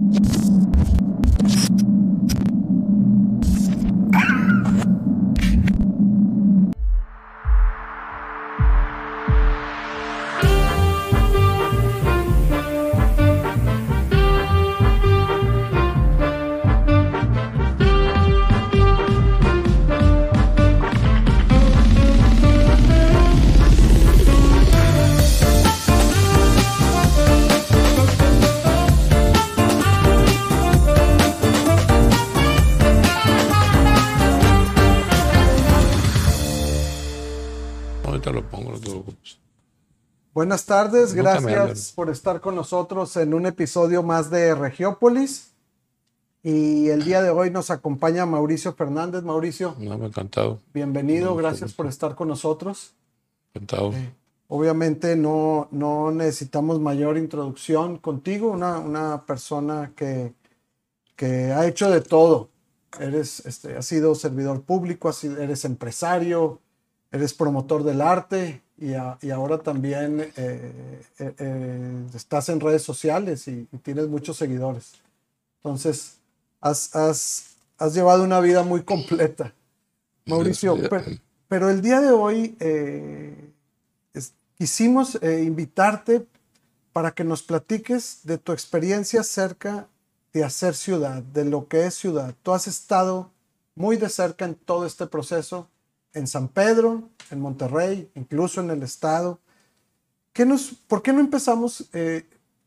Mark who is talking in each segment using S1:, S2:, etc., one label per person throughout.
S1: Ahorita
S2: Buenas tardes,
S1: Nunca
S2: gracias por estar con nosotros en un episodio más de Regiópolis. Y el día de hoy nos acompaña Mauricio Fernández. Mauricio,
S1: No, me encantado.
S2: bienvenido,
S1: Mucho
S2: gracias por estar con nosotros.
S1: Encantado.
S2: Obviamente no, no necesitamos mayor introducción contigo, una, una persona que, que ha hecho de todo. Eres, este, has sido servidor público, has sido- eres empresario, eres promotor del arte y, a- y ahora también eh, eh, eh, estás en redes sociales y, y tienes muchos seguidores. Entonces, has, has- has llevado una vida muy completa. Mauricio, pero, pero el día de hoy es- quisimos invitarte para que nos platiques de tu experiencia cerca de hacer ciudad, de lo que es ciudad. Tú has estado muy de cerca en todo este proceso, en San Pedro, en Monterrey, incluso en el estado. ¿Qué nos, ¿Por qué no empezamos eh,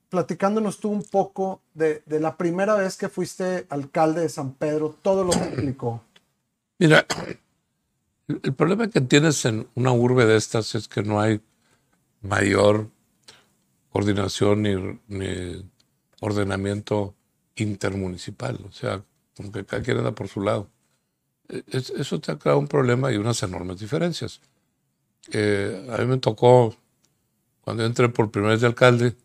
S2: platicándonos tú un poco de, de la primera vez que fuiste alcalde de San Pedro, todo lo que implicó?
S1: Mira, el problema que tienes en una urbe de estas es que no hay mayor coordinación ni, ordenamiento intermunicipal. O sea, como que cada quien anda por su lado. E- es- eso te ha creado un problema y unas enormes diferencias. Eh, a mí me tocó, cuando entré por primera vez de alcalde,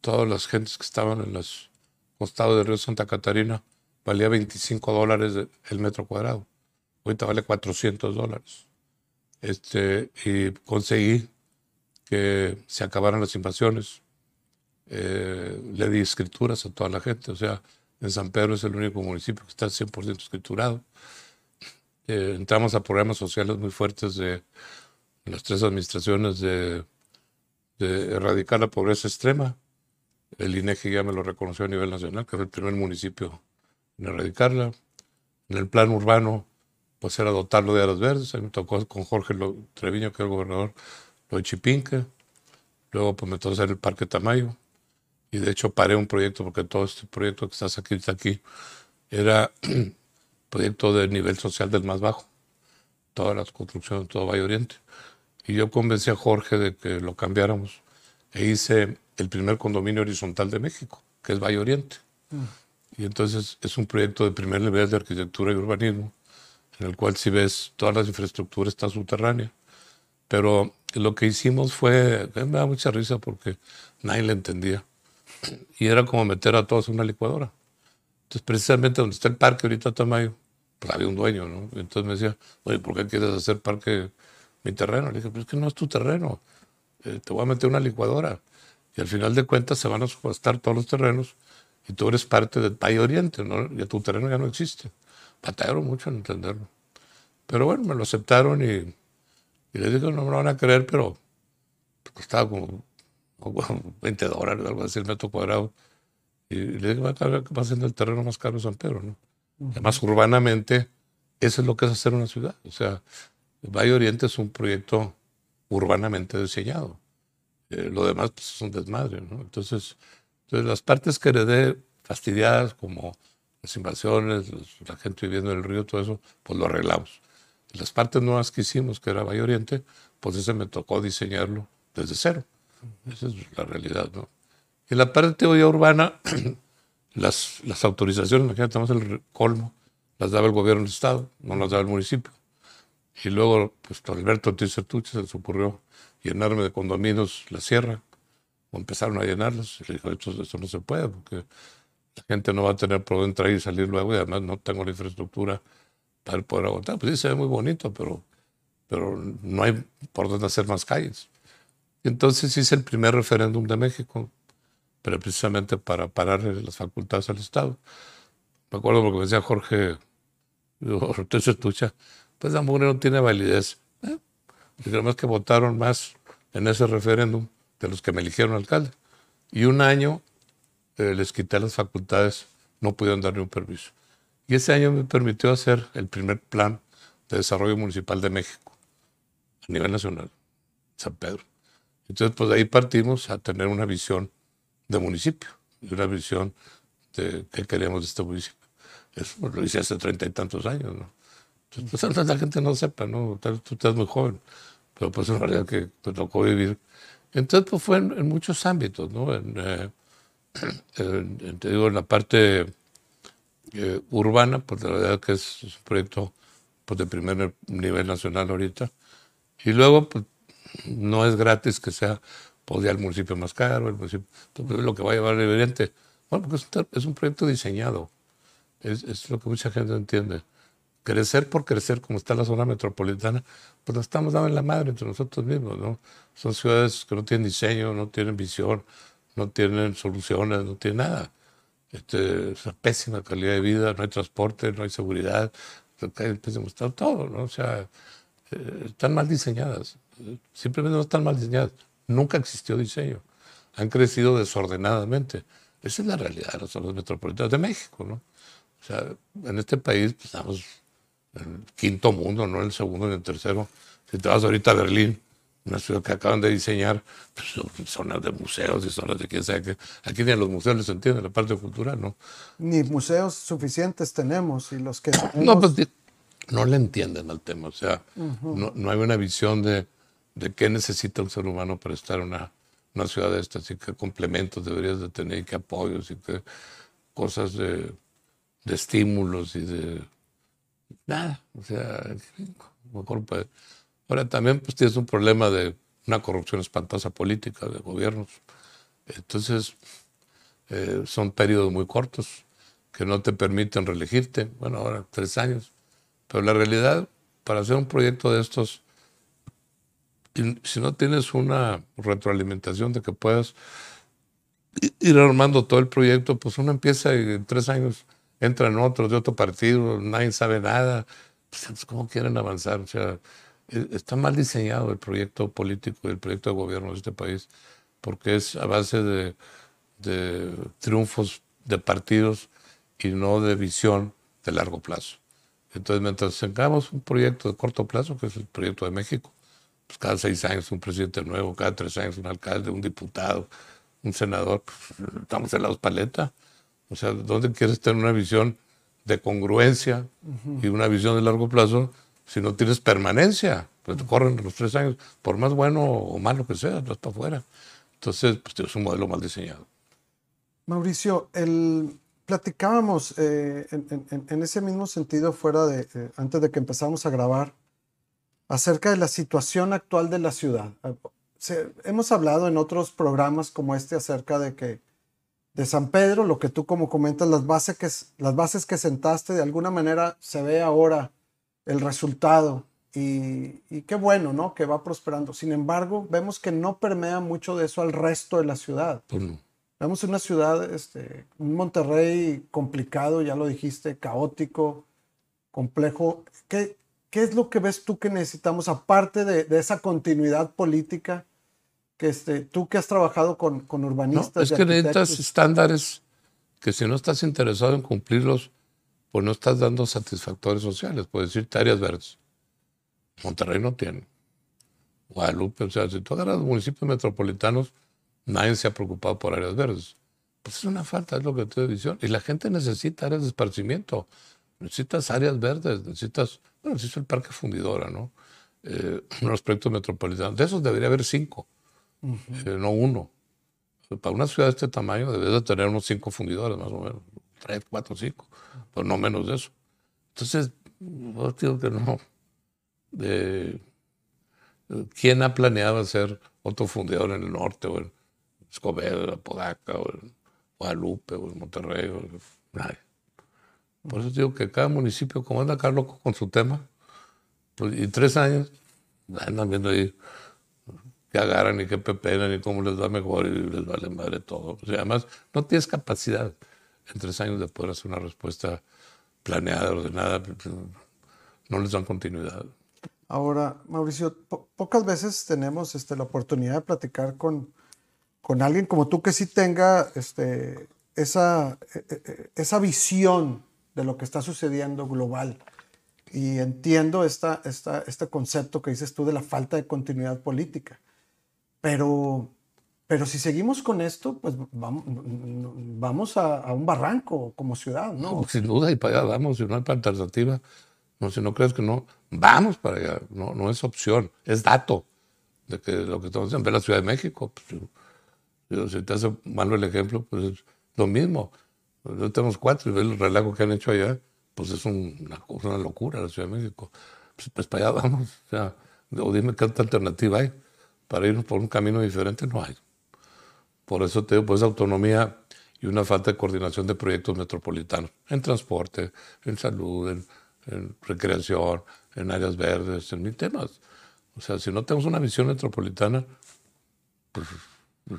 S1: todas las gentes que estaban en los costados del río Santa Catarina, valía 25 dólares el metro cuadrado. Ahorita vale 400 dólares. Este, y conseguí que se acabaran las invasiones. Eh, le di escrituras a toda la gente. O sea, en San Pedro es el único municipio que está 100% escriturado. Eh, entramos a programas sociales muy fuertes de las tres administraciones de, erradicar la pobreza extrema. El INEGI ya me lo reconoció a nivel nacional, que fue el primer municipio en erradicarla. En el plan urbano, pues era dotarlo de áreas verdes. A mí me tocó con Jorge Treviño, que era el gobernador, lo de Chipinque. Luego, pues me tocó hacer el Parque Tamayo. Y de hecho, paré un proyecto, porque todo este proyecto que estás aquí, está aquí, era proyecto de nivel social del más bajo. Todas las construcciones, todo Valle Oriente. Y yo convencí a Jorge de que lo cambiáramos. E hice el primer condominio horizontal de México, que es Valle Oriente. Y entonces es un proyecto de primer nivel de arquitectura y urbanismo, en el cual si ves toda la infraestructura está subterránea. Pero lo que hicimos fue, me da mucha risa porque nadie le entendía. Y era como meter a todos en una licuadora. Entonces, precisamente donde está el parque ahorita Tamayo, pues había un dueño, ¿no? Entonces me decía, oye, ¿por qué quieres hacer parque mi terreno? Le dije, pero es que no es tu terreno. Eh, te voy a meter una licuadora. Y al final de cuentas se van a subastar todos los terrenos y tú eres parte del Valle Oriente, ¿no? Y tu terreno ya no existe. Batallaron mucho en entenderlo. Pero bueno, me lo aceptaron y, y les dije, no me lo van a creer, pero costaba como, como 20 dólares, algo así el metro cuadrado. Y le dije, va a a ser el terreno más caro de San Pedro, ¿no? Además, urbanamente, eso es lo que es hacer una ciudad. O sea, Valle Oriente es un proyecto urbanamente diseñado. Eh, lo demás pues, es un desmadre, ¿no? Entonces, entonces, las partes que heredé fastidiadas, como las invasiones, los- la gente viviendo en el río, todo eso, pues lo arreglamos. Las partes nuevas que hicimos, que era Valle Oriente, pues ese me tocó diseñarlo desde cero. Esa es la realidad, ¿no? Y la parte hoy urbana, las, las autorizaciones, imagínate, tenemos el colmo, las daba el gobierno del Estado, no las daba el municipio. Y luego, pues, Alberto Ortiz Sertuche se les ocurrió llenarme de condominios la sierra. O empezaron a llenarlos. Y le dijo, esto, esto no se puede porque la gente no va a tener dónde entrar y salir luego y además no tengo la infraestructura para poder aguantar. Pues sí, se ve muy bonito, pero, pero no hay por dónde hacer más calles. Entonces hice el primer referéndum de México pero precisamente para pararle las facultades al Estado. Me acuerdo porque me decía Jorge, usted se escucha, pues la mugre no tiene validez. ¿eh? Y además que votaron más en ese referéndum de los que me eligieron alcalde. Y un año eh, les quité las facultades, no pudieron dar ni un permiso. Y ese año me permitió hacer el primer plan de desarrollo municipal de México a nivel nacional, San Pedro. Entonces, pues de ahí partimos a tener una visión de municipio, una visión de qué queremos de este municipio. Eso lo hice hace treinta y tantos años, ¿no? Entonces, pues, la gente no sepa, ¿no? Tú estás muy joven, pero pues en realidad que te tocó vivir. Entonces, pues fue en, muchos ámbitos, ¿no? En, eh, te digo, en la parte eh, urbana, pues la verdad que es, un proyecto pues, de primer nivel nacional ahorita. Y luego, pues no es gratis que sea pues, el municipio más caro, el municipio, entonces, lo que va a llevar el evidente. Bueno, porque es un, proyecto diseñado. Es, es, lo que mucha gente entiende. Crecer por crecer, como está la zona metropolitana, pues nos estamos dando en la madre entre nosotros mismos, ¿no? Son ciudades que no tienen diseño, no tienen visión, no tienen soluciones, no tienen nada. Este, es pésima calidad de vida, no hay transporte, no hay seguridad, está todo, ¿no? O sea, eh, están mal diseñadas, simplemente no están mal diseñadas, nunca existió diseño, han crecido desordenadamente. Esa es la realidad de las zonas metropolitanas de México, ¿no? O sea, en este país pues, estamos el quinto mundo, no en el segundo ni el tercero. Si te vas ahorita a Berlín, una ciudad que acaban de diseñar, pues, zonas de museos y zonas de quién sabe qué. Aquí ni a los museos les entiende la parte cultural, ¿no?
S2: Ni museos suficientes tenemos y los que
S1: No, pues no le entienden al tema, o sea, no, no, hay una visión de, de, qué necesita un ser humano para estar en una, una ciudad de estas y qué complementos deberías de tener y qué apoyos y qué cosas de, de estímulos y de... Nada, o sea, mejor puede Ahora también pues tienes un problema de una corrupción espantosa política de gobiernos. Entonces, eh, son periodos muy cortos que no te permiten reelegirte. Bueno, ahora tres años. Pero la realidad, para hacer un proyecto de estos, si no tienes una retroalimentación de que puedas ir armando todo el proyecto, pues uno empieza en tres años entran otros de otro partido, nadie sabe nada. Pues, ¿Cómo quieren avanzar? O sea, e, está mal diseñado el proyecto político y el proyecto de gobierno de este país, porque es a base de, triunfos de partidos y no de visión de largo plazo. Entonces, mientras tengamos un proyecto de corto plazo, que es el proyecto de México, pues cada seis años un presidente nuevo, cada tres años un alcalde, un diputado, un senador, pues, estamos en la paleta. O sea, ¿dónde quieres tener una visión de congruencia y una visión de largo plazo si no tienes permanencia, pues te corren los tres años, por más bueno o malo que sea, no está afuera. Entonces, pues tienes un modelo mal diseñado.
S2: Mauricio, el, platicábamos eh, en, ese mismo sentido, fuera de, eh, antes de que empezamos a grabar, acerca de la situación actual de la ciudad. hemos hablado en otros programas como este acerca de que de San Pedro, lo que tú como comentas, las bases que, las bases que sentaste, de alguna manera se ve ahora el resultado. Y, qué bueno, ¿no? Que va prosperando. Sin embargo, vemos que no permea mucho de eso al resto de la ciudad. Pues vemos una ciudad, este, un Monterrey complicado, ya lo dijiste, caótico, complejo. ¿Qué, qué es lo que ves tú que necesitamos, aparte de, esa continuidad política? Que este, tú que has trabajado con, con urbanistas.
S1: es que necesitas estándares que si no estás interesado en cumplirlos, pues no estás dando satisfactores sociales. Puedes decirte áreas verdes. Monterrey no tiene. Guadalupe, o sea, si tú agarras municipios metropolitanos, nadie se ha preocupado por áreas verdes. Pues es una falta, es lo que estoy diciendo. Y la gente necesita áreas de esparcimiento. Necesitas áreas verdes, necesitas, bueno, necesitas el parque fundidora, ¿no? Eh, los proyectos metropolitanos. De esos debería haber cinco, eh, no uno. Para una ciudad de este tamaño debes de tener unos cinco fundidores, más o menos tres, cuatro, cinco, pero no menos de eso. Entonces, yo digo que no. De, ¿Quién ha planeado hacer otro fundidor en el norte, o en Escobedo, Apodaca, o en Guadalupe, o en Monterrey? O nadie. Por eso digo que cada municipio, como anda acá loco con su tema, pues, y tres años, andan viendo ahí que agarran y que pepenan y cómo les va mejor y les vale madre todo. O sea, además, no tienes capacidad en tres años de poder hacer una respuesta planeada, ordenada. Pues, no les dan continuidad.
S2: Ahora, Mauricio, pocas veces tenemos este, la oportunidad de platicar con, con alguien como tú que sí tenga este, esa, e, e, e, esa visión de lo que está sucediendo global. Y entiendo esta, esta, este concepto que dices tú de la falta de continuidad política. Pero, pero si seguimos con esto, pues vamos, vamos a, un barranco como ciudad, ¿no?
S1: sin duda, y para allá vamos, si no hay alternativa. No, si no crees que no, vamos para allá. No, no es opción, es dato de que lo que estamos haciendo. Ve la Ciudad de México. Pues, si te hace malo el ejemplo, pues es lo mismo. Yo tenemos cuatro y ves el relajo que han hecho allá pues es una, una locura la Ciudad de México. Pues, pues, para allá vamos. O, sea, o dime qué otra alternativa hay. Para irnos por un camino diferente no hay. Por eso te digo, pues autonomía y una falta de coordinación de proyectos metropolitanos, en transporte, en salud, en, recreación, en áreas verdes, en mil temas. O sea, si no tenemos una visión metropolitana, pues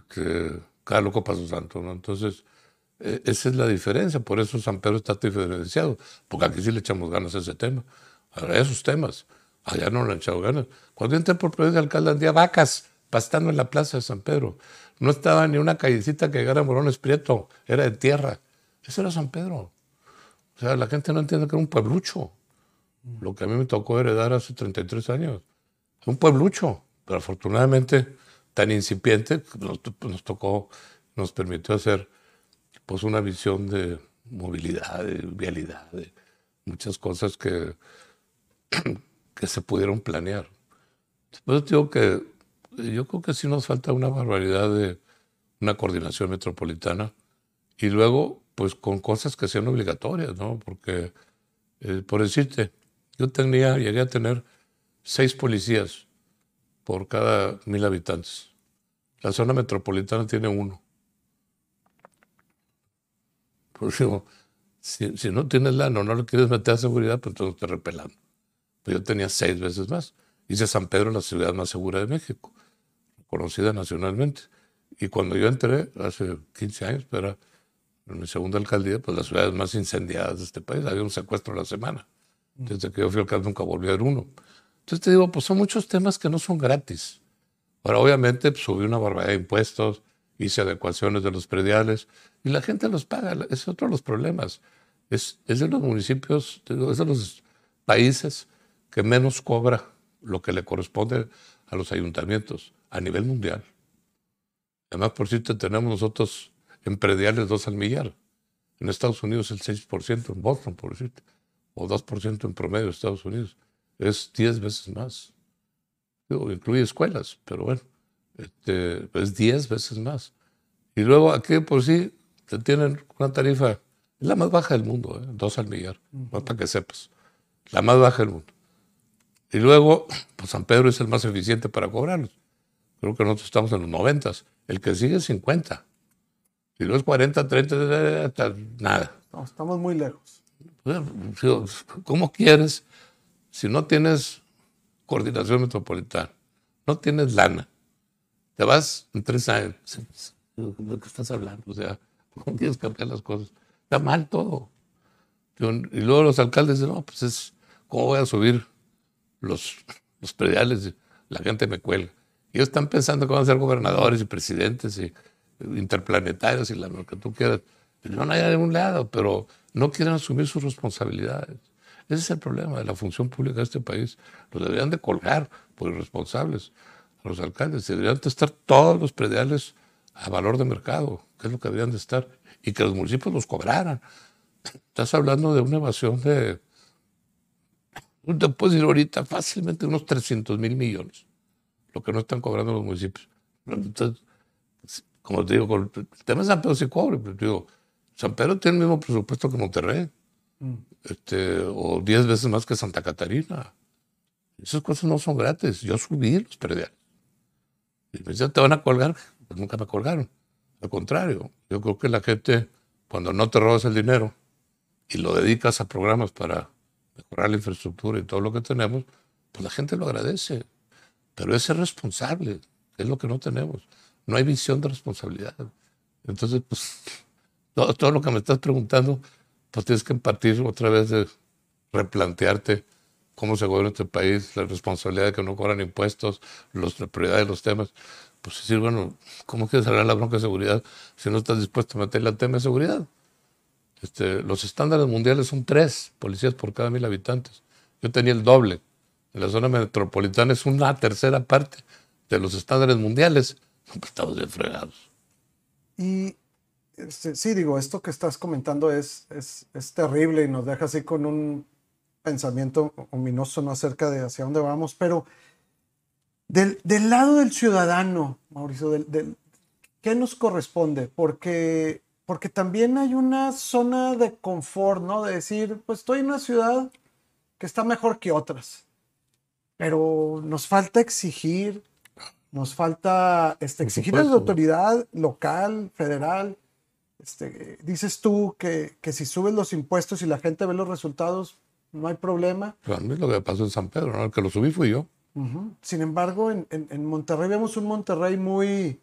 S1: que cada loco paso santo, ¿no? Entonces, e, esa es la diferencia, por eso San Pedro está diferenciado, porque aquí sí le echamos ganas a ese tema, a esos temas. Allá no le han echado ganas. Cuando entré por primera de alcalde, andía vacas pastando en la plaza de San Pedro. No estaba ni una callecita que llegara a Morones Prieto, era de tierra. Eso era San Pedro. O sea, la gente no entiende que era un pueblucho. Lo que a mí me tocó heredar hace 33 años. Un pueblucho, pero afortunadamente tan incipiente, nos, nos tocó, nos permitió hacer pues una visión de movilidad, de vialidad, de muchas cosas que, que se pudieron planear. Después digo que yo creo que sí nos falta una barbaridad de una coordinación metropolitana y luego pues con cosas que sean obligatorias, ¿no? Porque, eh, por decirte, yo tenía, llegué a tener seis policías por cada mil habitantes. La zona metropolitana tiene uno. Pues digo, si, si, no tienes lana o no le quieres meter a seguridad, pues todo te repelando. Pues yo tenía seis veces más. Hice San Pedro la ciudad más segura de México, conocida nacionalmente. Y cuando yo entré, hace 15 años, pero en mi segunda alcaldía, pues las ciudades más incendiadas de este país, había un secuestro a la semana. Desde que yo fui alcalde nunca volví a ver uno. Entonces te digo, pues son muchos temas que no son gratis. Ahora, obviamente, pues, subí una barbaridad de impuestos, hice adecuaciones de los prediales y la gente los paga. Es otro de los problemas. Es, es de los municipios, es de los países que menos cobra lo que le corresponde a los ayuntamientos a nivel mundial. Además, por cierto, tenemos nosotros en prediales dos al millar. En Estados Unidos el 6%, en Boston, por decirte, o 2% en promedio en Estados Unidos. Es 10 veces más. incluye escuelas, pero bueno este, es 10 veces más. Y luego aquí por sí te tienen una tarifa, es la más baja del mundo, ¿eh? dos al millar, para que sepas, la más baja del mundo. Y luego, pues San Pedro es el más eficiente para cobrarlos. Creo que nosotros estamos en los 90, el que sigue es 50. Si no es 40, 30, hasta nada.
S2: estamos muy lejos.
S1: ¿Cómo quieres si no tienes coordinación metropolitana, no tienes lana, te vas en tres años. ¿De qué estás hablando? O sea, ¿cómo quieres cambiar las cosas? Está mal todo. Y luego los alcaldes dicen, no, pues es, ¿cómo voy a subir los, los prediales? La gente me cuelga. Ellos están pensando que van a ser gobernadores y presidentes y interplanetarios y lo que tú quieras. No hay de un lado, pero no quieren asumir sus responsabilidades. Ese es el problema de la función pública de este país. Los deberían de colgar por irresponsables los alcaldes. Deberían de estar todos los prediales a valor de mercado, que es lo que deberían de estar, y que los municipios los cobraran. Estás hablando de una evasión de, te puedo decir ahorita fácilmente unos 300 mil millones, lo que no están cobrando los municipios. Entonces, como te digo, con el tema de San Pedro se cobre, pero digo, San Pedro tiene el mismo presupuesto que Monterrey, mm. este, o 10 veces más que Santa Catarina. Esas cosas no son gratis. Yo subí los prediales. Y me decían, ¿te van a colgar? Pues nunca me colgaron. Al contrario, yo creo que la gente, cuando no te robas el dinero y lo dedicas a programas para mejorar la infraestructura y todo lo que tenemos, pues la gente lo agradece. Pero es responsable. es lo que no tenemos. No hay visión de responsabilidad. Entonces, pues, todo, todo lo que me estás preguntando, pues tienes que partir otra vez de replantearte cómo se gobierna este país, la responsabilidad de que no cobran impuestos, los, la prioridad de los temas. Pues decir, bueno, ¿cómo quieres hablar la bronca de seguridad si no estás dispuesto a meterle al tema de seguridad? Este, los estándares mundiales son tres policías por cada mil habitantes. Yo tenía el doble. En la zona metropolitana es una tercera parte de los estándares mundiales. Pues estamos bien fregados.
S2: Y este, sí, digo, esto que estás comentando es, es, es terrible y nos deja así con un pensamiento ominoso ¿no? acerca de hacia dónde vamos, pero del, del lado del ciudadano, Mauricio, ¿qué nos corresponde? Porque, porque también hay una zona de confort, ¿no? De decir, pues estoy en una ciudad que está mejor que otras, pero nos falta exigir, nos falta este, exigir a la autoridad local, federal. Este, dices tú que, que si subes los impuestos y la gente ve los resultados, no hay problema.
S1: Pero a mí lo que pasó en San Pedro, ¿no? el que lo subí fui yo.
S2: Uh -huh. Sin embargo, en, en, en, Monterrey vemos un Monterrey muy,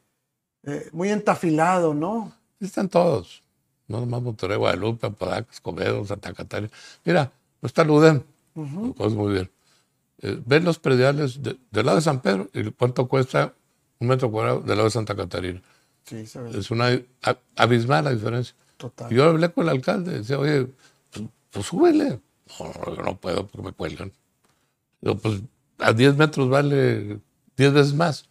S2: eh, muy entafilado, ¿no?
S1: Están todos. No nomás Monterrey, Guadalupe, Apodaca, Escobedo, Santa Catarina. Mira, no está Ludem. Uh -huh. Muy bien. Eh, ven los prediales de, del lado de San Pedro y cuánto cuesta un metro cuadrado del lado de Santa Catarina.
S2: Sí, se ve.
S1: Es una abismal la diferencia.
S2: Total.
S1: Y yo hablé con el alcalde, decía, oye, pues, pues súbele. No, yo no puedo porque me cuelgan. Digo, pues a 10 metros vale 10 veces más.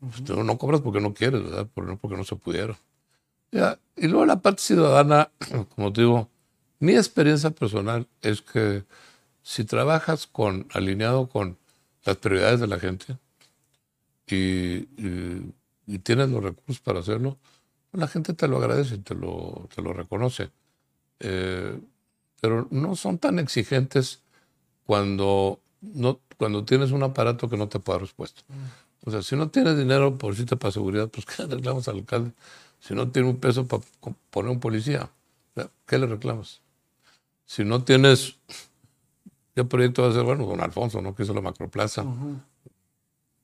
S1: Pues, tú no cobras porque no quieres, ¿verdad? No porque no se pudieron. Ya. Y luego la parte ciudadana, como te digo, mi experiencia personal es que si trabajas con, alineado con las prioridades de la gente y, y, y tienes los recursos para hacerlo, pues la gente te lo agradece y te lo, te lo reconoce. Eh, pero no son tan exigentes cuando, no, cuando tienes un aparato que no te puede dar respuesta. O sea, si no tienes dinero por cita para seguridad, pues ¿qué reclamas al alcalde? Si no tiene un peso para poner un policía, ¿qué le reclamas? Si no tienes, ¿qué proyecto va a ser? Bueno, don Alfonso, ¿no? Que hizo la macroplaza, uh -huh.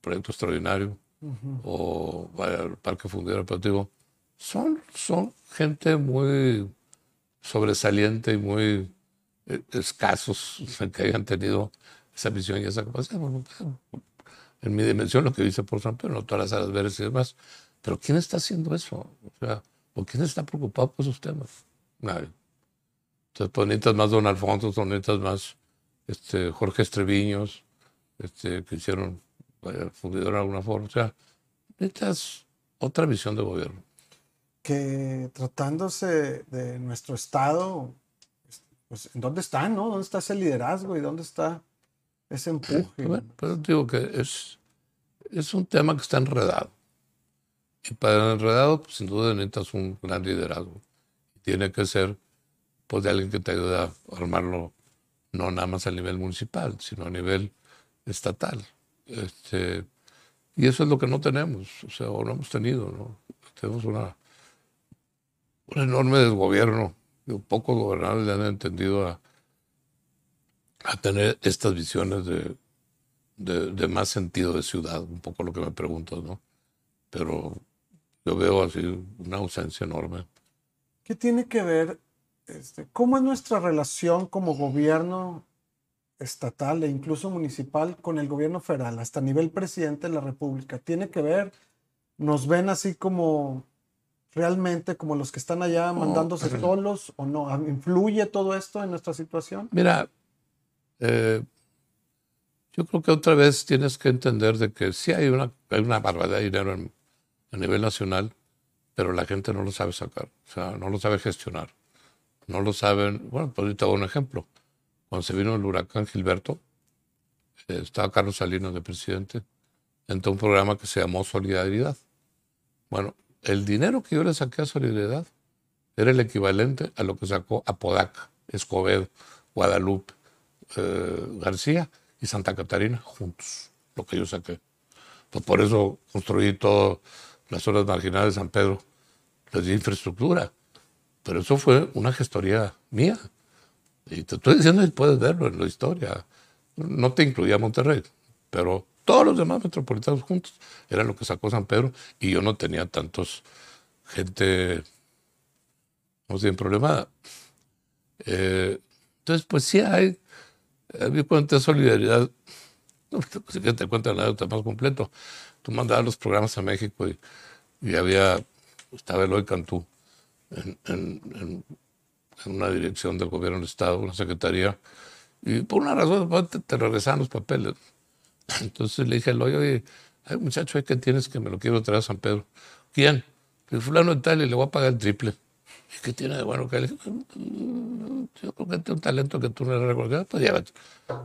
S1: proyecto extraordinario, uh -huh. o vaya, el Parque Fundidor Operativo. Son, son gente muy sobresaliente y muy eh, escasos que hayan tenido esa visión y esa capacidad. Bueno, en mi dimensión, lo que dice por San Pedro, no todas las áreas verdes y demás. Pero ¿quién está haciendo eso? O sea, ¿o quién está preocupado por esos temas? Nadie. Entonces, pues necesitas más Don Alfonso, necesitas más este, Jorge Estreviños, este, que hicieron vaya, fundidor de alguna forma. O sea, necesitas otra visión de gobierno
S2: que tratándose de nuestro Estado, pues, ¿en dónde está, no? ¿Dónde está ese liderazgo y dónde está ese empuje?
S1: Bueno, pero digo que es, es un tema que está enredado. Y para el enredado, pues, sin duda necesitas un gran liderazgo. Tiene que ser pues, de alguien que te ayude a armarlo, no nada más a nivel municipal, sino a nivel estatal. Este, y eso es lo que no tenemos, o sea, o no hemos tenido, ¿no? Tenemos una un enorme desgobierno. Pocos gobernadores le han entendido a, a tener estas visiones de, de, de, más sentido de ciudad, un poco lo que me preguntas, ¿no? Pero yo veo así una ausencia enorme.
S2: ¿Qué tiene que ver, este, cómo es nuestra relación como gobierno estatal e incluso municipal con el gobierno federal, hasta nivel presidente de la República? ¿Tiene que ver, nos ven así como realmente como los que están allá mandándose oh. solos o no? ¿Influye todo esto en nuestra situación?
S1: Mira, eh, yo creo que otra vez tienes que entender de que sí hay una, hay una barbaridad de dinero en, a nivel nacional, pero la gente no lo sabe sacar, o sea, no lo sabe gestionar. No lo saben. Bueno, pues ahorita un ejemplo. Cuando se vino el huracán Gilberto, eh, estaba Carlos Salinas de presidente, entró un programa que se llamó Solidaridad. Bueno, el dinero que yo le saqué a Solidaridad era el equivalente a lo que sacó Apodaca, Escobedo, Guadalupe, eh, García y Santa Catarina juntos, lo que yo saqué. Pues por eso construí todas las zonas marginales de San Pedro, les di infraestructura. Pero eso fue una gestoría mía. Y te estoy diciendo y puedes verlo en la historia. No te incluía Monterrey, pero todos los demás metropolitanos juntos. Era lo que sacó San Pedro y yo no tenía tantos gente, no sé, problema. Eh, entonces, pues sí hay, había cuenta de solidaridad. No, si que te cuento la más completo. Tú mandabas los programas a México y, había, estaba Eloy Cantú en, una dirección del gobierno del Estado, una secretaría, y por una razón te, te regresaban los papeles. Entonces le dije a Eloy, oye, hay muchacho ahí que tienes que me lo quiero traer a San Pedro. ¿Quién? El fulano de tal y le voy a pagar el triple. ¿Y qué tiene de bueno que él? Yo creo que tiene un talento que tú no recuerdas. Pues llévate.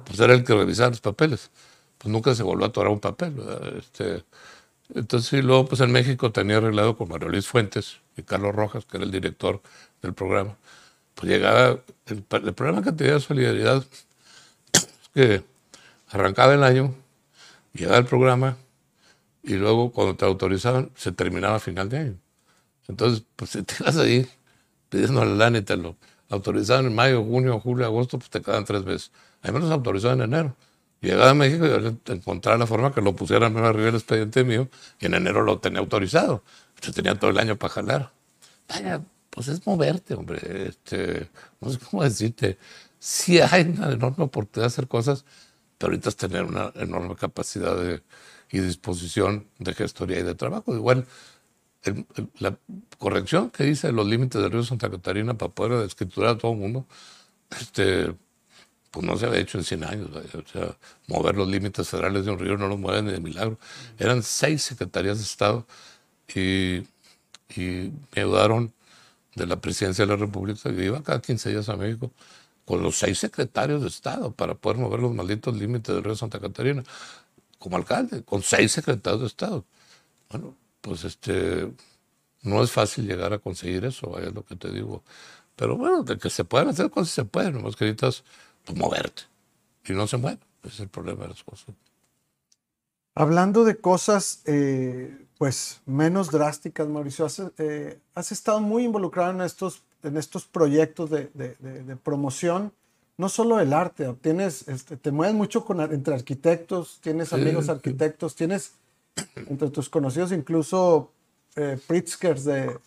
S1: Pues era el que revisaba los papeles. Pues nunca se volvió a atorar un papel. Este, entonces, luego, pues en México tenía arreglado con Mario Luis Fuentes y Carlos Rojas, que era el director del programa. Pues llegaba, el, programa que tenía solidaridad es que arrancaba el año, llegaba el programa y luego cuando te autorizaban se terminaba a final de año. Entonces, pues si te ibas ahí pidiendo la lana y te lo autorizaban en mayo, junio, julio, agosto, pues te quedan tres veces. A mí me los autorizaban en enero. Llegaba a México y encontraba la forma que lo pusieran arriba del expediente mío y en enero lo tenía autorizado. Yo tenía todo el año para jalar. Vaya, pues es moverte, hombre. Este, no sé cómo decirte. Sí hay una enorme oportunidad de hacer cosas, pero ahorita es tener una enorme capacidad de, y disposición de gestoría y de trabajo. Igual, la corrección que dice los límites del río Santa Catarina para poder escriturar a todo el mundo, este, pues no se había hecho en 100 años. O sea, mover los límites federales de un río no los mueven ni de milagro. Eran seis secretarías de Estado y, y me ayudaron de la presidencia de la República, que iba cada 15 días a México, con los seis secretarios de Estado para poder mover los malditos límites del río Santa Catarina, como alcalde, con seis secretarios de Estado. Bueno, pues este, no es fácil llegar a conseguir eso, es lo que te digo. Pero bueno, de que se pueden hacer cosas, se pueden, nomás que necesitas pues, moverte. Y no se mueve, ese es el problema de las cosas.
S2: Hablando de cosas eh, pues menos drásticas, Mauricio, has, eh, has, estado muy involucrado en estos, en estos proyectos de, de, de, promoción, no solo del arte, tienes, este, te mueves mucho con, entre arquitectos, tienes amigos arquitectos, tienes entre tus conocidos incluso eh, Pritzkers de,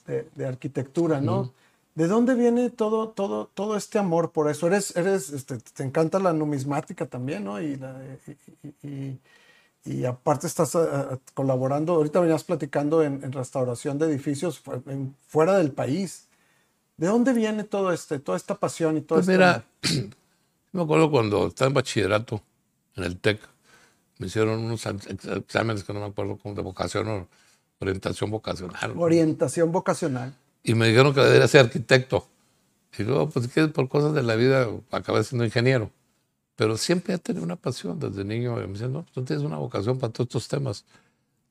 S2: arquitectura, ¿no? ¿De dónde viene todo, todo, todo este amor por eso? Eres, eres, este, te encanta la numismática también, ¿no? Y, y, y, aparte estás eh, eh, colaborando, ahorita venías platicando en, restauración de edificios fuera del país. ¿De dónde viene todo este, toda esta pasión y todo
S1: pues Mira, me acuerdo cuando estaba en bachillerato en el TEC, me hicieron unos exámenes que no me acuerdo cómo de vocación o orientación vocacional.
S2: Orientación vocacional.
S1: Y me dijeron que debería ser arquitecto. Y luego, pues que por cosas de la vida acabé siendo ingeniero. Pero siempre he tenido una pasión desde niño. Me dicen, no, tú tienes una vocación para todos estos temas.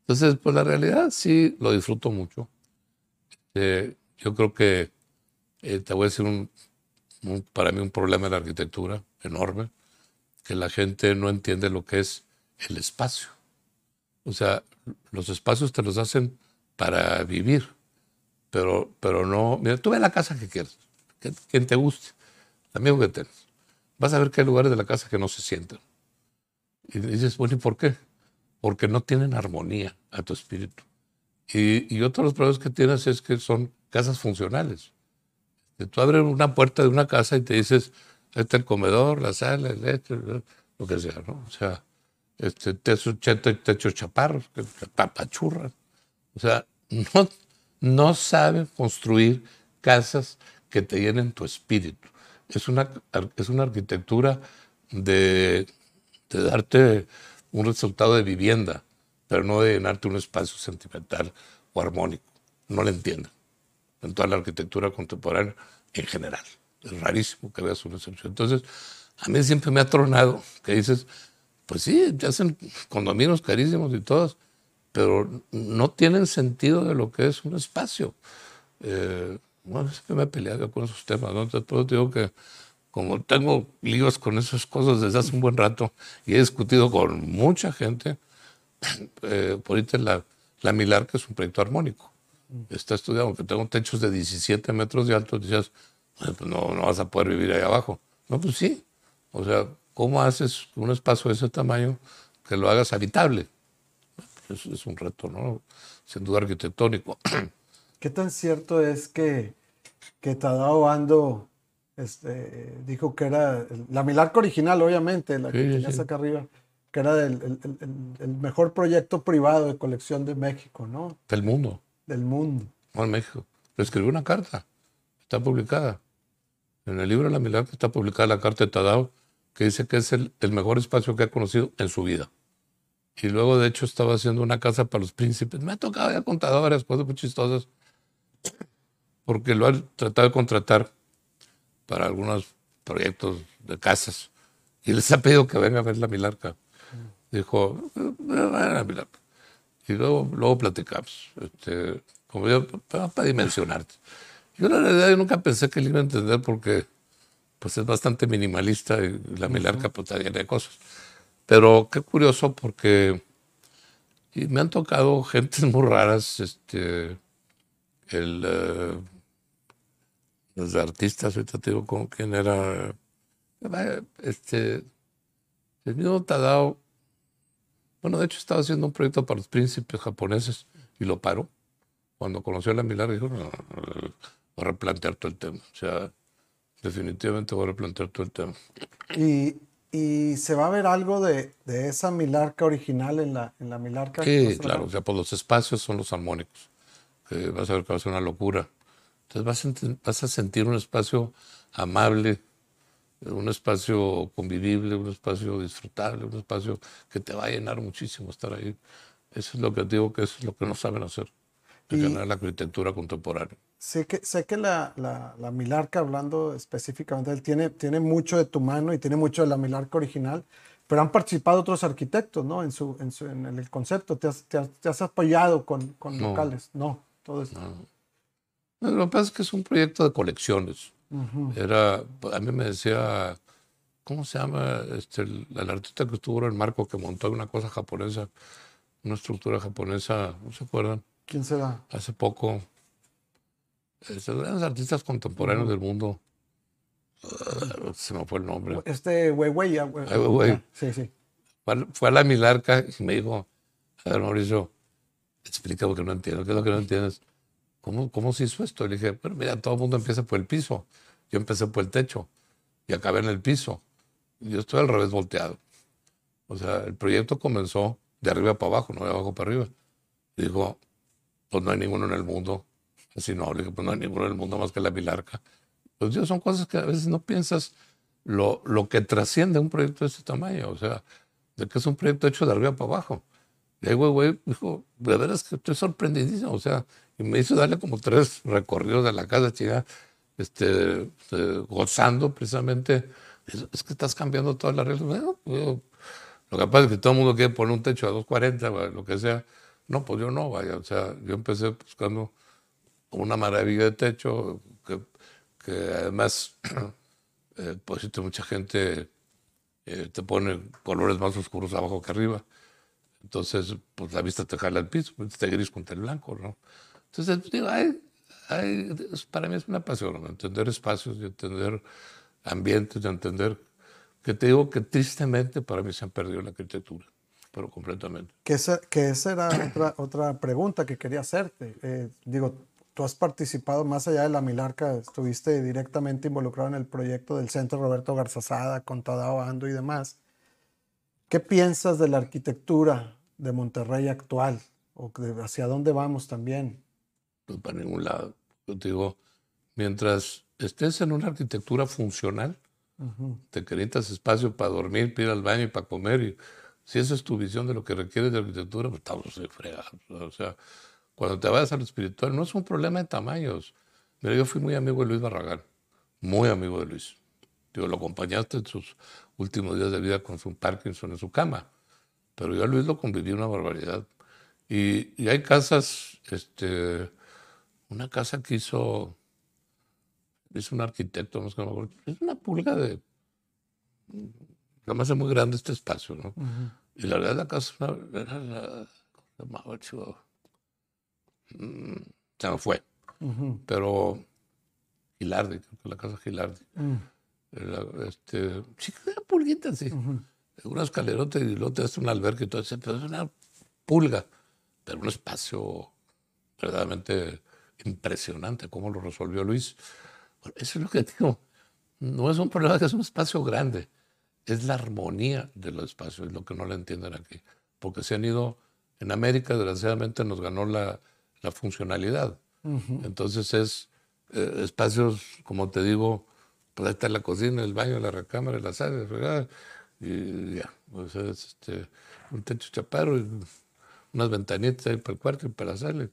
S1: Entonces, pues la realidad sí lo disfruto mucho. Eh, yo creo que eh, te voy a decir un, para mí un problema de la arquitectura enorme, que la gente no entiende lo que es el espacio. O sea, los espacios te los hacen para vivir, pero, pero no. Mira, tú ve la casa que quieres, que, quien te guste, amigo que tengas. Vas a ver que hay lugares de la casa que no se sienten. Y dices, bueno, ¿y por qué? Porque no tienen armonía a tu espíritu. Y, y otro de los problemas que tienes es que son casas funcionales. Tú abres una puerta de una casa y te dices, este es el comedor, la sala, el lecho, lo que sea, ¿no? O sea, este, techo, techo chaparros, papachurras. O sea, no, no saben construir casas que te llenen tu espíritu. Es una, es una arquitectura de, de darte un resultado de vivienda, pero no de llenarte un espacio sentimental o armónico. No lo entienden en toda la arquitectura contemporánea en general. Es rarísimo que veas una excepción. Entonces, a mí siempre me ha tronado que dices, pues sí, hacen condominios carísimos y todos, pero no tienen sentido de lo que es un espacio. Eh, bueno, siempre me he peleado con esos temas, ¿no? Entonces, digo que como tengo líos con esas cosas desde hace un buen rato y he discutido con mucha gente, eh, por ahorita la, la Milar, que es un proyecto armónico, está estudiado, que tengo techos de 17 metros de alto, decías, pues no, no vas a poder vivir ahí abajo. No, pues sí. O sea, ¿Cómo haces un espacio de ese tamaño que lo hagas habitable. Es, es un reto, ¿no? Sin duda arquitectónico.
S2: ¿Qué tan cierto es que, que Tadao Ando este, dijo que era la Milarca original, obviamente, la que
S1: Sí,
S2: tenías
S1: sí.
S2: acá arriba, que era el, el- el- el- el mejor proyecto privado de colección de México, ¿no?
S1: Del mundo,
S2: Del mundo.
S1: no en México. Le escribió una carta, está publicada. En el libro de la Milarca está publicada la carta de Tadao, que dice que es el, el mejor espacio que ha conocido en su vida. Y luego, de hecho, estaba haciendo una casa para los príncipes. Me ha tocado ya contar varias cosas muy chistosas, porque lo han tratado de contratar para algunos proyectos de casas. Y les ha pedido que venga a ver la Milarca. Dijo, "Eh, ven a la Milarca. Y luego, luego platicamos. Este, como yo, para, para dimensionarte. Yo la realidad yo nunca pensé que él iba a entender porque pues es bastante minimalista y la Milarca pues está llena de cosas. Pero qué curioso porque me han tocado gentes muy raras, este, el, eh, los artistas, ahorita te digo con quién era, eh, este, el mismo Tadao, bueno, de hecho estaba haciendo un proyecto para los príncipes japoneses y lo paró. Cuando conoció a la Milarca dijo, voy a replantear todo el tema. O sea, definitivamente voy a replantear todo el tema.
S2: Y, y se va a ver algo de, de esa Milarca original en la, en la Milarca.
S1: Sí,
S2: ¿No se la
S1: claro, o sea, pues los espacios son los armónicos, que vas a ver que va a ser una locura. Entonces vas a, vas a sentir un espacio amable, un espacio convivible, un espacio disfrutable, un espacio que te va a llenar muchísimo estar ahí. Eso es lo que digo que eso es lo que no saben hacer, de
S2: Y-
S1: generar la arquitectura contemporánea.
S2: Sé que, sé que la, la, la Milarca, hablando específicamente, él tiene, tiene mucho de tu mano y tiene mucho de la Milarca original, pero han participado otros arquitectos, ¿no? En, su, en, su- en el concepto. ¿Te has, te has- te has apoyado con, con
S1: No.
S2: locales? No, todo esto.
S1: No, Lo que pasa es que es un proyecto de colecciones. Era, a mí me decía, ¿cómo se llama? Este, el, el artista que estuvo en el marco que montó una cosa japonesa, una estructura japonesa, ¿no se acuerdan?
S2: ¿Quién será?
S1: Hace poco, este, grandes artistas contemporáneos del mundo, ah, se me fue el nombre.
S2: Este
S1: Ai Weiwei.
S2: ya, Sí, sí.
S1: Fue, a- la Milarca y me dijo, a ver, Mauricio, explica porque no entiendo, ¿qué es lo que no entiendes? ¿Cómo, cómo se hizo esto? Y le dije, pero mira, todo el mundo empieza por el piso. Yo empecé por el techo y acabé en el piso. Yo estoy al revés volteado. O sea, el proyecto comenzó de arriba para abajo, no de abajo para arriba. Dijo, pues no hay ninguno en el mundo. Así no, le dije, pues no hay ninguno en el mundo más que la Milarca. Pues Dios, son cosas que a veces no piensas lo, lo que trasciende un proyecto de este tamaño. O sea, de que es un proyecto hecho de arriba para abajo. Y ahí, güey, güey, dijo, de veras que estoy sorprendidísimo. O sea, y me hizo darle como tres recorridos de la casa, chica, este, eh, gozando precisamente. Es, es que estás cambiando todas las reglas. Bueno, lo que pasa es que todo el mundo quiere poner un techo a 240, o lo que sea. No, pues yo no, vaya. O sea, yo empecé buscando una maravilla de techo que, que además, eh, pues mucha gente eh, te pone colores más oscuros abajo que arriba. Entonces, pues la vista te jala al piso, este gris contra el blanco, ¿no? Entonces, pues, digo, hay, hay- para mí es una pasión, ¿no? entender espacios y entender ambientes, y entender que te digo que tristemente para mí se han perdido la arquitectura, pero completamente.
S2: Que esa, que esa era otra, otra pregunta que quería hacerte. Eh, digo, tú has participado más allá de la Milarca, estuviste directamente involucrado en el proyecto del Centro Roberto Garzazada, con Tadao Ando y demás. ¿Qué piensas de la arquitectura de Monterrey actual? ¿O de hacia dónde vamos también?
S1: pues para ningún lado. Yo te digo, mientras estés en una arquitectura funcional,
S2: Ujú.
S1: te necesitas espacio para dormir, para ir al baño y para comer. Y si esa es tu visión de lo que requiere de arquitectura, pues estamos fregados. O sea, cuando te vayas a lo espiritual, no es un problema de tamaños. Mira, yo fui muy amigo de Luis Barragán, muy amigo de Luis. Digo, lo acompañaste en sus últimos días de vida con su Parkinson en su cama. Pero yo a Luis lo conviví una barbaridad. Y, y hay casas, este, una casa que hizo, hizo un arquitecto, no sé me acuerdo, es una pulga de, además es muy grande este espacio, ¿no? Y la verdad la casa era, era la, ¿cómo se? Mm, se me fue, pero Gilardi, creo que la casa Gilardi.
S2: Mm.
S1: Era, este, sí, una pulguita así.
S2: Ujú.
S1: una escalerota y luego te das un albergue y todo eso, pero es una pulga, pero un espacio verdaderamente impresionante, cómo lo resolvió Luis. eso es lo que digo, no es un problema que es un espacio grande, es la armonía de los espacios, es lo que no le entienden aquí, porque se han ido, en América desgraciadamente nos ganó la, la funcionalidad, entonces es eh, espacios, como te digo, pues ahí está la cocina, el baño, la recámara, la sala, y ya, pues es este, un techo chaparro y unas ventanitas ahí para el cuarto y para la sala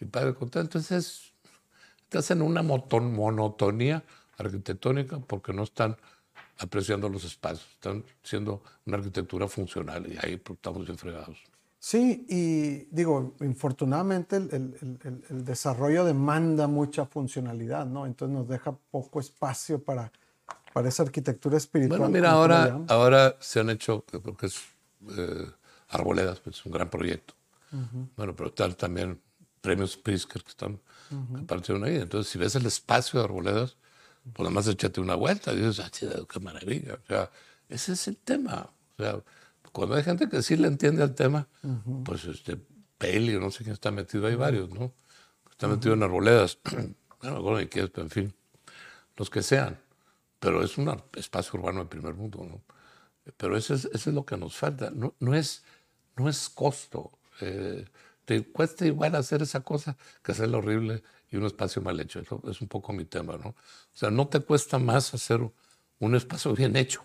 S1: y para contar. Entonces, estás en una monotonía arquitectónica porque no están apreciando los espacios, están siendo una arquitectura funcional y ahí pues, estamos bien fregados.
S2: Sí, y digo, infortunadamente el, el, desarrollo demanda mucha funcionalidad, ¿no? Entonces nos deja poco espacio para, para esa arquitectura espiritual.
S1: Bueno, mira, ahora, ahora se han hecho, creo que es eh, Arboledas, pues, es un gran proyecto. Bueno, pero tal también premios Pritzker que están uh ahí. Entonces, si ves el espacio de Arboledas, pues nada más échate una vuelta y dices, ah, qué maravilla. O sea, ese es el tema. O sea, cuando hay gente que sí le entiende al tema, pues este, Peli no sé quién está metido, hay varios, ¿no? Está metido en arboledas, no me acuerdo ni qué pero en fin, los que sean. Pero es un espacio urbano del primer mundo, ¿no? Pero eso es, eso es lo que nos falta. No, no, es, no es costo. Eh, te cuesta igual hacer esa cosa que hacer lo horrible y un espacio mal hecho. Eso es un poco mi tema, ¿no? O sea, no te cuesta más hacer un espacio bien hecho.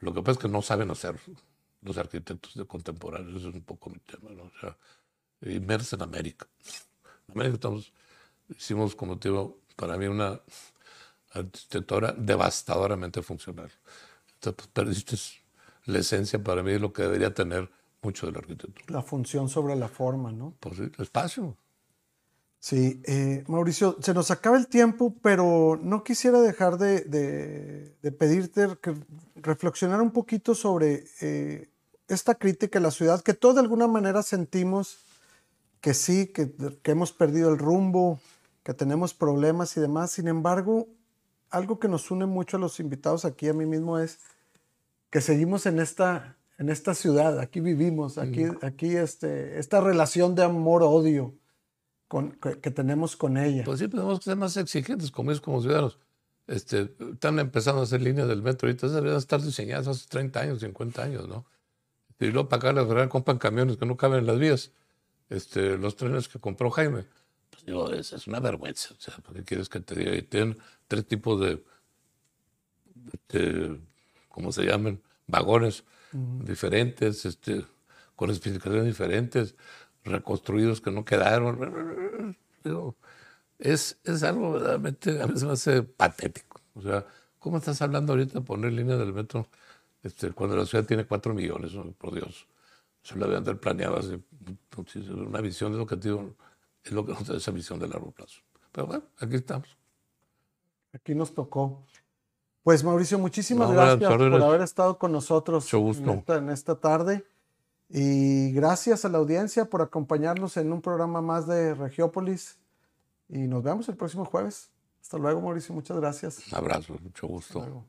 S1: Lo que pasa es que no saben hacer los arquitectos de contemporáneos, eso es un poco mi tema, ¿no? O sea, inmersa en América. En América estamos, hicimos, como te digo, para mí una arquitectura devastadoramente funcional. Entonces, pues, perdiste la esencia para mí de lo que debería tener mucho de la arquitectura.
S2: La función sobre la forma, ¿no?
S1: Pues sí, el espacio.
S2: Sí, eh, Mauricio, se nos acaba el tiempo, pero no quisiera dejar de, de, pedirte que reflexionar un poquito sobre eh, esta crítica a la ciudad, que todos de alguna manera sentimos que sí, que, hemos perdido el rumbo, que tenemos problemas y demás. Sin embargo, algo que nos une mucho a los invitados aquí, a mí mismo, es que seguimos en esta, en esta ciudad, aquí vivimos, aquí, aquí este, esta relación de amor-odio que, tenemos con ella.
S1: Pues sí, tenemos que ser más exigentes como es como ciudadanos. Este, están empezando a hacer líneas del metro ahorita, deberían estar diseñadas hace 30 años, 50 años, ¿no? Y luego para acá las compran camiones que no caben en las vías. Este, los trenes que compró Jaime. Pues digo, es, es una vergüenza. O sea, ¿qué quieres que te diga? Y tienen tres tipos de, de ¿cómo se llaman? Vagones diferentes, este, con especificaciones diferentes, reconstruidos que no quedaron. Digo, es, es algo verdaderamente, a veces me hace patético. O sea, ¿cómo estás hablando ahorita de poner línea del metro este, cuando la ciudad tiene cuatro millones, por Dios. Se lo planeado hace una visión de lo que digo, es lo que nos da esa visión de largo plazo. Pero bueno, aquí estamos.
S2: Aquí nos tocó. Pues Mauricio, muchísimas gracias por haber estado con nosotros En, esta, tarde. Y gracias a la audiencia por acompañarnos en un programa más de Regiópolis. Y nos vemos el próximo jueves. Hasta luego, Mauricio. Muchas gracias.
S1: Un abrazo, mucho gusto.